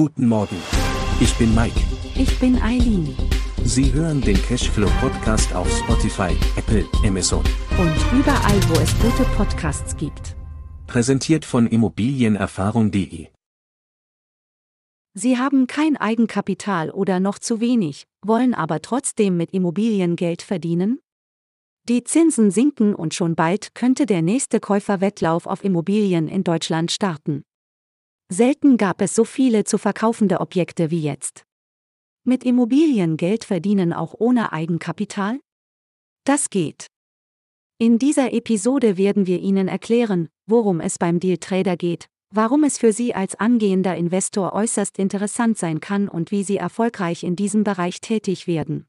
Guten Morgen. Ich bin Mike. Ich bin Eileen. Sie hören den Cashflow Podcast auf Spotify, Apple, Amazon. Und überall, wo es gute Podcasts gibt. Präsentiert von Immobilienerfahrung.de. Sie haben kein Eigenkapital oder noch zu wenig, wollen aber trotzdem mit Immobilien Geld verdienen? Die Zinsen sinken und schon bald könnte der nächste Käuferwettlauf auf Immobilien in Deutschland starten. Selten gab es so viele zu verkaufende Objekte wie jetzt. Mit Immobilien Geld verdienen auch ohne Eigenkapital? Das geht. In dieser Episode werden wir Ihnen erklären, worum es beim Dealtrader geht, warum es für Sie als angehender Investor äußerst interessant sein kann und wie Sie erfolgreich in diesem Bereich tätig werden.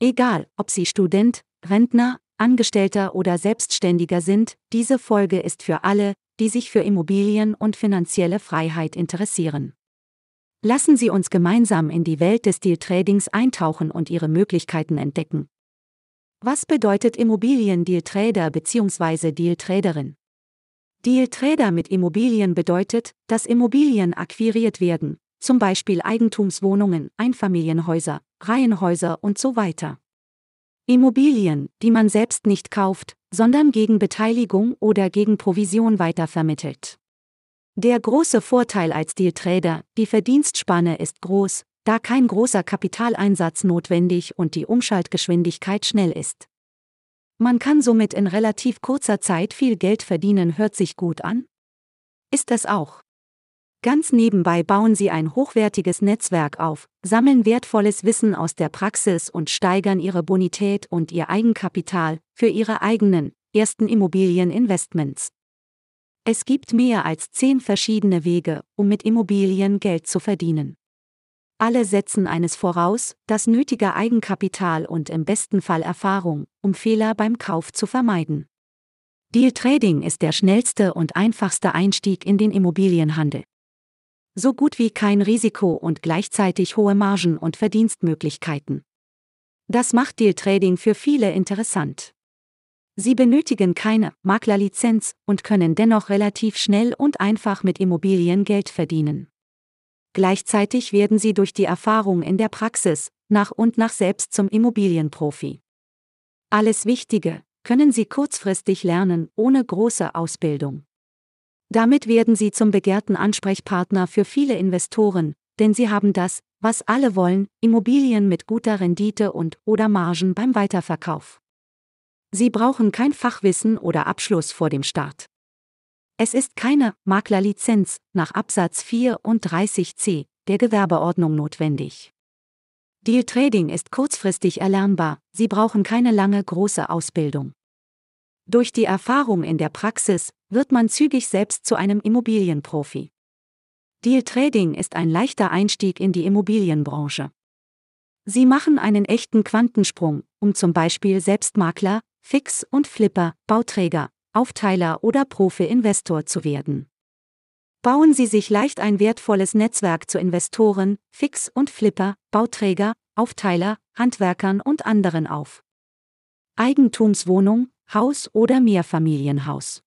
Egal, ob Sie Student, Rentner, Angestellter oder Selbstständiger sind, diese Folge ist für alle, die sich für Immobilien und finanzielle Freiheit interessieren. Lassen Sie uns gemeinsam in die Welt des Deal-Tradings eintauchen und ihre Möglichkeiten entdecken. Was bedeutet Immobilien-Deal-Trader bzw. Deal-Traderin? Deal-Trader mit Immobilien bedeutet, dass Immobilien akquiriert werden, zum Beispiel Eigentumswohnungen, Einfamilienhäuser, Reihenhäuser und so weiter. Immobilien, die man selbst nicht kauft, sondern gegen Beteiligung oder gegen Provision weitervermittelt. Der große Vorteil als Dealtrader, die Verdienstspanne ist groß, da kein großer Kapitaleinsatz notwendig und die Umschaltgeschwindigkeit schnell ist. Man kann somit in relativ kurzer Zeit viel Geld verdienen, hört sich gut an? Ist es auch. Ganz nebenbei bauen sie ein hochwertiges Netzwerk auf, sammeln wertvolles Wissen aus der Praxis und steigern ihre Bonität und ihr Eigenkapital für ihre eigenen, ersten Immobilieninvestments. Es gibt mehr als zehn verschiedene Wege, um mit Immobilien Geld zu verdienen. Alle setzen eines voraus, das nötige Eigenkapital und im besten Fall Erfahrung, um Fehler beim Kauf zu vermeiden. Deal Trading ist der schnellste und einfachste Einstieg in den Immobilienhandel so gut wie kein Risiko und gleichzeitig hohe Margen und Verdienstmöglichkeiten. Das macht Deal Trading für viele interessant. Sie benötigen keine Maklerlizenz und können dennoch relativ schnell und einfach mit Immobilien Geld verdienen. Gleichzeitig werden sie durch die Erfahrung in der Praxis nach und nach selbst zum Immobilienprofi. Alles Wichtige können sie kurzfristig lernen ohne große Ausbildung. Damit werden Sie zum begehrten Ansprechpartner für viele Investoren, denn Sie haben das, was alle wollen, Immobilien mit guter Rendite und oder Margen beim Weiterverkauf. Sie brauchen kein Fachwissen oder Abschluss vor dem Start. Es ist keine Maklerlizenz nach Absatz 34c der Gewerbeordnung notwendig. Deal Trading ist kurzfristig erlernbar, Sie brauchen keine lange große Ausbildung. Durch die Erfahrung in der Praxis wird man zügig selbst zu einem Immobilienprofi. Deal Trading ist ein leichter Einstieg in die Immobilienbranche. Sie machen einen echten Quantensprung, um zum Beispiel Selbstmakler, Fix- und Flipper, Bauträger, Aufteiler oder Profi-Investor zu werden. Bauen Sie sich leicht ein wertvolles Netzwerk zu Investoren, Fix- und Flipper, Bauträger, Aufteiler, Handwerkern und anderen auf. Eigentumswohnung, Haus oder Mehrfamilienhaus.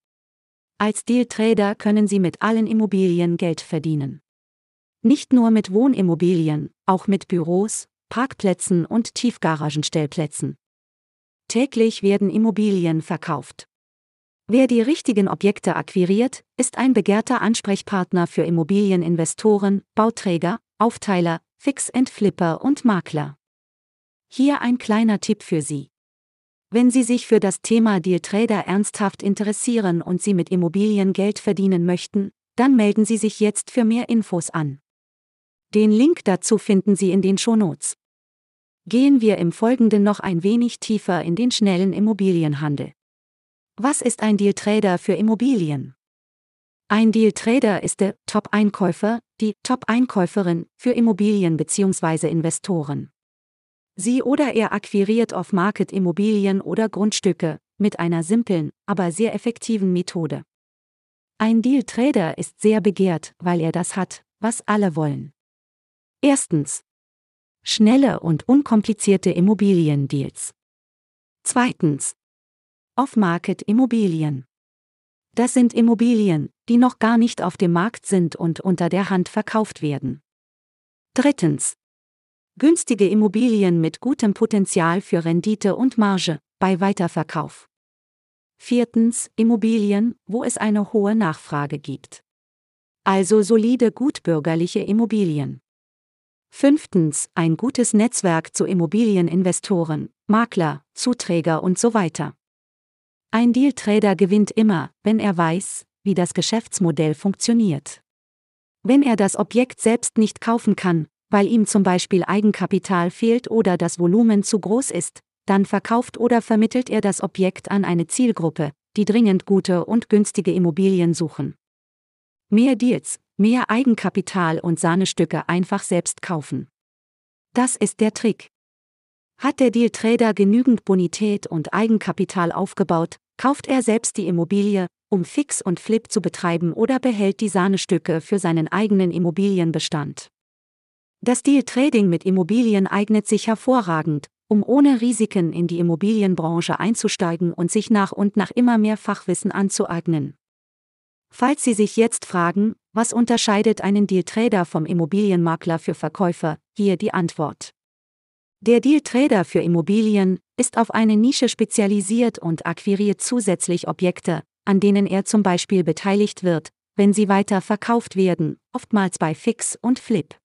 Als Dealtrader können Sie mit allen Immobilien Geld verdienen. Nicht nur mit Wohnimmobilien, auch mit Büros, Parkplätzen und Tiefgaragenstellplätzen. Täglich werden Immobilien verkauft. Wer die richtigen Objekte akquiriert, ist ein begehrter Ansprechpartner für Immobilieninvestoren, Bauträger, Aufteiler, Fix-and-Flipper und Makler. Hier ein kleiner Tipp für Sie. Wenn Sie sich für das Thema Deal Trader ernsthaft interessieren und Sie mit Immobilien Geld verdienen möchten, dann melden Sie sich jetzt für mehr Infos an. Den Link dazu finden Sie in den Shownotes. Gehen wir im Folgenden noch ein wenig tiefer in den schnellen Immobilienhandel. Was ist ein Deal Trader für Immobilien? Ein Deal Trader ist der Top-Einkäufer, die Top-Einkäuferin für Immobilien bzw. Investoren. Sie oder er akquiriert off-market Immobilien oder Grundstücke mit einer simplen, aber sehr effektiven Methode. Ein Deal-Trader ist sehr begehrt, weil er das hat, was alle wollen. Erstens. Schnelle und unkomplizierte Immobiliendeals. Zweitens. Off-Market Immobilien. Das sind Immobilien, die noch gar nicht auf dem Markt sind und unter der Hand verkauft werden. Drittens. Günstige Immobilien mit gutem Potenzial für Rendite und Marge bei Weiterverkauf. Viertens. Immobilien, wo es eine hohe Nachfrage gibt. Also solide gutbürgerliche Immobilien. Fünftens. Ein gutes Netzwerk zu Immobilieninvestoren, Makler, Zuträger und so weiter. Ein Dealtrader gewinnt immer, wenn er weiß, wie das Geschäftsmodell funktioniert. Wenn er das Objekt selbst nicht kaufen kann, weil ihm zum Beispiel Eigenkapital fehlt oder das Volumen zu groß ist, dann verkauft oder vermittelt er das Objekt an eine Zielgruppe, die dringend gute und günstige Immobilien suchen. Mehr Deals, mehr Eigenkapital und Sahnestücke einfach selbst kaufen. Das ist der Trick. Hat der Dealtrader genügend Bonität und Eigenkapital aufgebaut, kauft er selbst die Immobilie, um Fix und Flip zu betreiben oder behält die Sahnestücke für seinen eigenen Immobilienbestand. Das Deal-Trading mit Immobilien eignet sich hervorragend, um ohne Risiken in die Immobilienbranche einzusteigen und sich nach und nach immer mehr Fachwissen anzueignen. Falls Sie sich jetzt fragen, was unterscheidet einen Deal-Trader vom Immobilienmakler für Verkäufer, hier die Antwort. Der Deal-Trader für Immobilien ist auf eine Nische spezialisiert und akquiriert zusätzlich Objekte, an denen er zum Beispiel beteiligt wird, wenn sie weiter verkauft werden, oftmals bei Fix und Flip.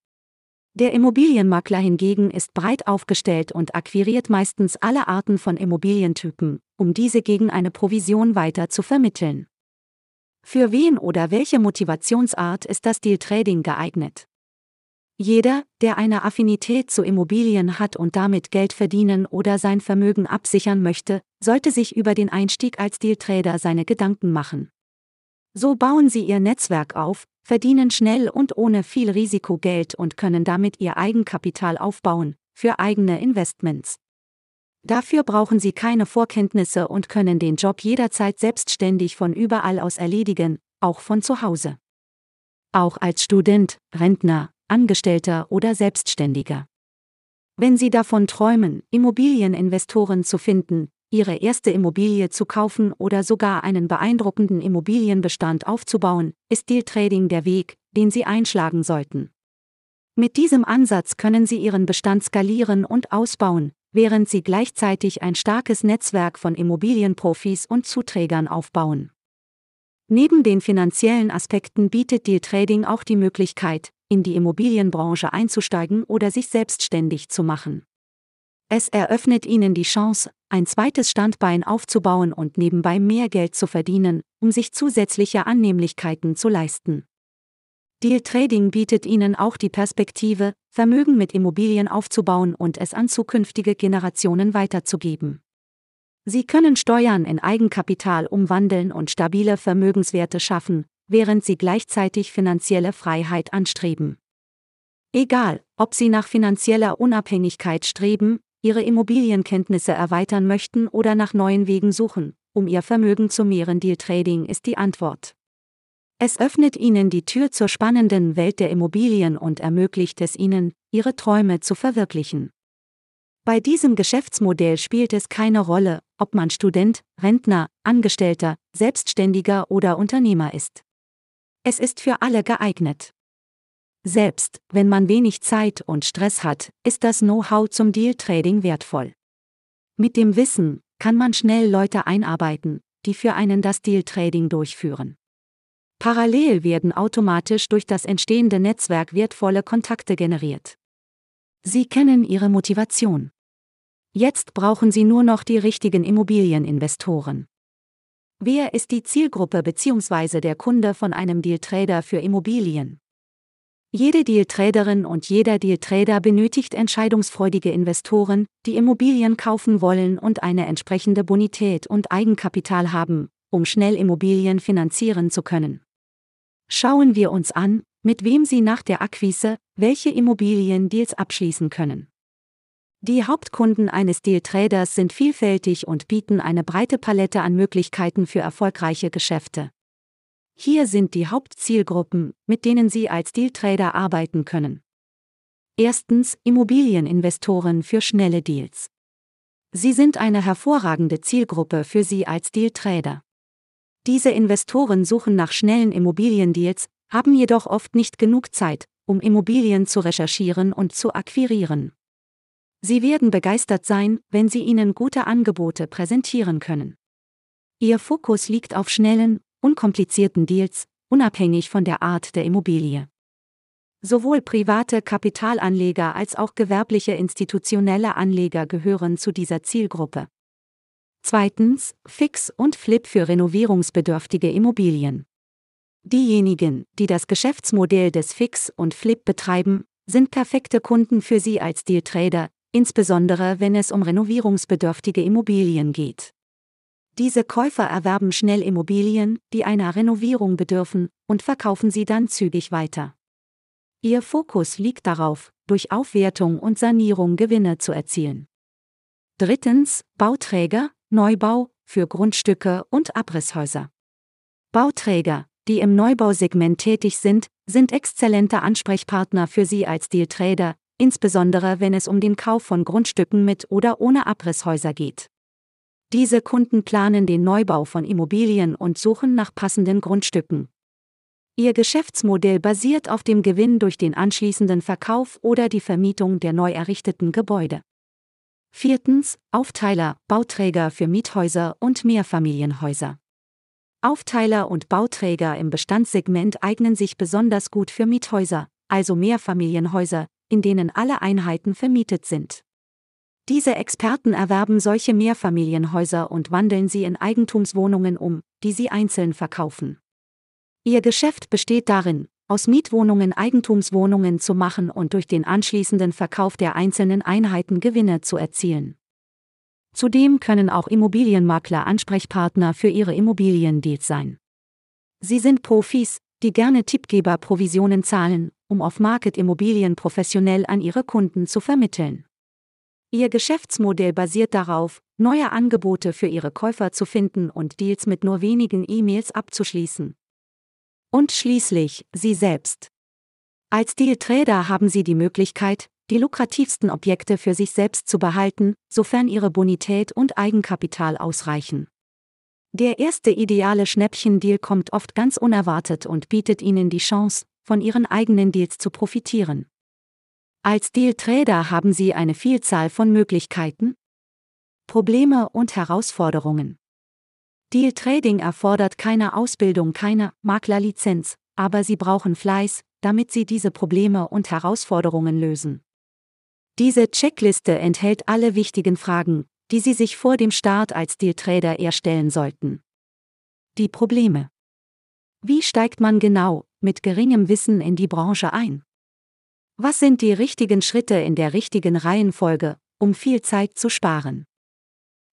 Der Immobilienmakler hingegen ist breit aufgestellt und akquiriert meistens alle Arten von Immobilientypen, um diese gegen eine Provision weiter zu vermitteln. Für wen oder welche Motivationsart ist das Deal Trading geeignet? Jeder, der eine Affinität zu Immobilien hat und damit Geld verdienen oder sein Vermögen absichern möchte, sollte sich über den Einstieg als Dealtrader seine Gedanken machen. So bauen sie ihr Netzwerk auf, verdienen schnell und ohne viel Risiko Geld und können damit ihr Eigenkapital aufbauen, für eigene Investments. Dafür brauchen sie keine Vorkenntnisse und können den Job jederzeit selbstständig von überall aus erledigen, auch von zu Hause. Auch als Student, Rentner, Angestellter oder Selbstständiger. Wenn Sie davon träumen, Immobilieninvestoren zu finden, Ihre erste Immobilie zu kaufen oder sogar einen beeindruckenden Immobilienbestand aufzubauen, ist Dealtrading der Weg, den Sie einschlagen sollten. Mit diesem Ansatz können Sie Ihren Bestand skalieren und ausbauen, während Sie gleichzeitig ein starkes Netzwerk von Immobilienprofis und Zuträgern aufbauen. Neben den finanziellen Aspekten bietet Dealtrading auch die Möglichkeit, in die Immobilienbranche einzusteigen oder sich selbstständig zu machen. Es eröffnet ihnen die Chance, ein zweites Standbein aufzubauen und nebenbei mehr Geld zu verdienen, um sich zusätzliche Annehmlichkeiten zu leisten. Deal Trading bietet ihnen auch die Perspektive, Vermögen mit Immobilien aufzubauen und es an zukünftige Generationen weiterzugeben. Sie können Steuern in Eigenkapital umwandeln und stabile Vermögenswerte schaffen, während sie gleichzeitig finanzielle Freiheit anstreben. Egal, ob sie nach finanzieller Unabhängigkeit streben, ihre Immobilienkenntnisse erweitern möchten oder nach neuen Wegen suchen, um ihr Vermögen zu mehren, Deal Trading ist die Antwort. Es öffnet ihnen die Tür zur spannenden Welt der Immobilien und ermöglicht es ihnen, ihre Träume zu verwirklichen. Bei diesem Geschäftsmodell spielt es keine Rolle, ob man Student, Rentner, Angestellter, Selbstständiger oder Unternehmer ist. Es ist für alle geeignet. Selbst wenn man wenig Zeit und Stress hat, ist das Know-how zum Deal-Trading wertvoll. Mit dem Wissen kann man schnell Leute einarbeiten, die für einen das Deal-Trading durchführen. Parallel werden automatisch durch das entstehende Netzwerk wertvolle Kontakte generiert. Sie kennen Ihre Motivation. Jetzt brauchen Sie nur noch die richtigen Immobilieninvestoren. Wer ist die Zielgruppe bzw. der Kunde von einem Dealtrader für Immobilien? Jede Dealtraderin und jeder Dealtrader benötigt entscheidungsfreudige Investoren, die Immobilien kaufen wollen und eine entsprechende Bonität und Eigenkapital haben, um schnell Immobilien finanzieren zu können. Schauen wir uns an, mit wem Sie nach der Akquise welche Immobiliendeals abschließen können. Die Hauptkunden eines Deal-Traders sind vielfältig und bieten eine breite Palette an Möglichkeiten für erfolgreiche Geschäfte. Hier sind die Hauptzielgruppen, mit denen Sie als Deal-Trader arbeiten können. Erstens Immobilieninvestoren für schnelle Deals. Sie sind eine hervorragende Zielgruppe für Sie als Deal-Trader. Diese Investoren suchen nach schnellen Immobiliendeals, haben jedoch oft nicht genug Zeit, um Immobilien zu recherchieren und zu akquirieren. Sie werden begeistert sein, wenn Sie ihnen gute Angebote präsentieren können. Ihr Fokus liegt auf schnellen, unkomplizierten Deals, unabhängig von der Art der Immobilie. Sowohl private Kapitalanleger als auch gewerbliche institutionelle Anleger gehören zu dieser Zielgruppe. Zweitens, Fix und Flip für renovierungsbedürftige Immobilien. Diejenigen, die das Geschäftsmodell des Fix und Flip betreiben, sind perfekte Kunden für Sie als Dealtrader, insbesondere wenn es um renovierungsbedürftige Immobilien geht. Diese Käufer erwerben schnell Immobilien, die einer Renovierung bedürfen, und verkaufen sie dann zügig weiter. Ihr Fokus liegt darauf, durch Aufwertung und Sanierung Gewinne zu erzielen. Drittens, Bauträger, Neubau, für Grundstücke und Abrisshäuser. Bauträger, die im Neubausegment tätig sind, sind exzellente Ansprechpartner für Sie als Dealtrader, insbesondere wenn es um den Kauf von Grundstücken mit oder ohne Abrisshäuser geht. Diese Kunden planen den Neubau von Immobilien und suchen nach passenden Grundstücken. Ihr Geschäftsmodell basiert auf dem Gewinn durch den anschließenden Verkauf oder die Vermietung der neu errichteten Gebäude. Viertens, Aufteiler, Bauträger für Miethäuser und Mehrfamilienhäuser. Aufteiler und Bauträger im Bestandssegment eignen sich besonders gut für Miethäuser, also Mehrfamilienhäuser, in denen alle Einheiten vermietet sind. Diese Experten erwerben solche Mehrfamilienhäuser und wandeln sie in Eigentumswohnungen um, die sie einzeln verkaufen. Ihr Geschäft besteht darin, aus Mietwohnungen Eigentumswohnungen zu machen und durch den anschließenden Verkauf der einzelnen Einheiten Gewinne zu erzielen. Zudem können auch Immobilienmakler Ansprechpartner für ihre Immobiliendeals sein. Sie sind Profis, die gerne Tippgeber-Provisionen zahlen, um auf Market Immobilien professionell an ihre Kunden zu vermitteln. Ihr Geschäftsmodell basiert darauf, neue Angebote für ihre Käufer zu finden und Deals mit nur wenigen E-Mails abzuschließen. Und schließlich, Sie selbst. Als Dealtrader haben Sie die Möglichkeit, die lukrativsten Objekte für sich selbst zu behalten, sofern Ihre Bonität und Eigenkapital ausreichen. Der erste ideale Schnäppchendeal kommt oft ganz unerwartet und bietet Ihnen die Chance, von Ihren eigenen Deals zu profitieren. Als Dealtrader haben Sie eine Vielzahl von Möglichkeiten, Probleme und Herausforderungen. Deal Trading erfordert keine Ausbildung, keine Maklerlizenz, aber Sie brauchen Fleiß, damit Sie diese Probleme und Herausforderungen lösen. Diese Checkliste enthält alle wichtigen Fragen, die Sie sich vor dem Start als Dealtrader erstellen sollten. Die Probleme. Wie steigt man genau, mit geringem Wissen in die Branche ein? Was sind die richtigen Schritte in der richtigen Reihenfolge, um viel Zeit zu sparen?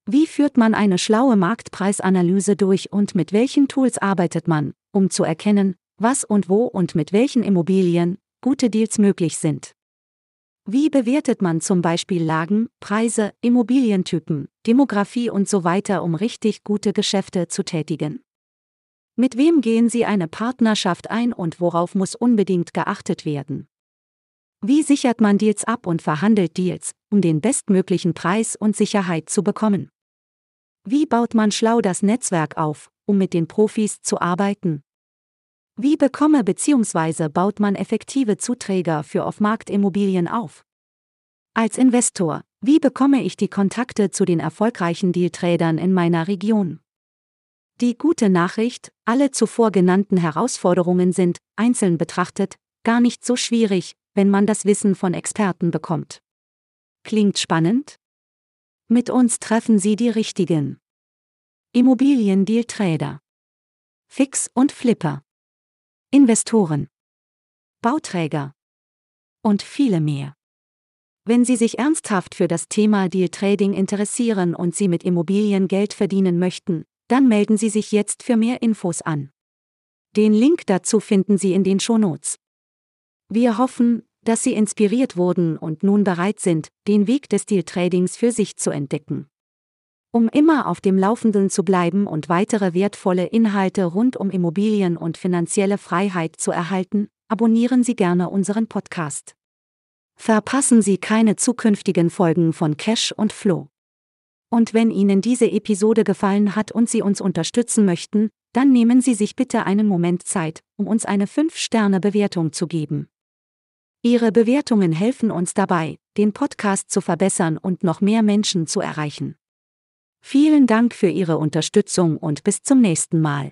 Wie führt man eine schlaue Marktpreisanalyse durch und mit welchen Tools arbeitet man, um zu erkennen, was und wo und mit welchen Immobilien gute Deals möglich sind? Wie bewertet man zum Beispiel Lagen, Preise, Immobilientypen, Demografie und so weiter, um richtig gute Geschäfte zu tätigen? Mit wem gehen Sie eine Partnerschaft ein und worauf muss unbedingt geachtet werden? Wie sichert man Deals ab und verhandelt Deals, um den bestmöglichen Preis und Sicherheit zu bekommen? Wie baut man schlau das Netzwerk auf, um mit den Profis zu arbeiten? Wie bekomme bzw. baut man effektive Zuträger für Off-Markt-Immobilien auf? Als Investor, wie bekomme ich die Kontakte zu den erfolgreichen Dealtradern in meiner Region? Die gute Nachricht, alle zuvor genannten Herausforderungen sind, einzeln betrachtet, gar nicht so schwierig, wenn man das Wissen von Experten bekommt. Klingt spannend? Mit uns treffen Sie die richtigen. Immobiliendeal-Trader. Fix und Flipper. Investoren. Bauträger. Und viele mehr. Wenn Sie sich ernsthaft für das Thema Deal Trading interessieren und Sie mit Immobilien Geld verdienen möchten, dann melden Sie sich jetzt für mehr Infos an. Den Link dazu finden Sie in den Shownotes. Wir hoffen, dass sie inspiriert wurden und nun bereit sind, den Weg des Deal-Tradings für sich zu entdecken. Um immer auf dem Laufenden zu bleiben und weitere wertvolle Inhalte rund um Immobilien und finanzielle Freiheit zu erhalten, abonnieren Sie gerne unseren Podcast. Verpassen Sie keine zukünftigen Folgen von Cash und Flow. Und wenn Ihnen diese Episode gefallen hat und Sie uns unterstützen möchten, dann nehmen Sie sich bitte einen Moment Zeit, um uns eine 5-Sterne-Bewertung zu geben. Ihre Bewertungen helfen uns dabei, den Podcast zu verbessern und noch mehr Menschen zu erreichen. Vielen Dank für Ihre Unterstützung und bis zum nächsten Mal.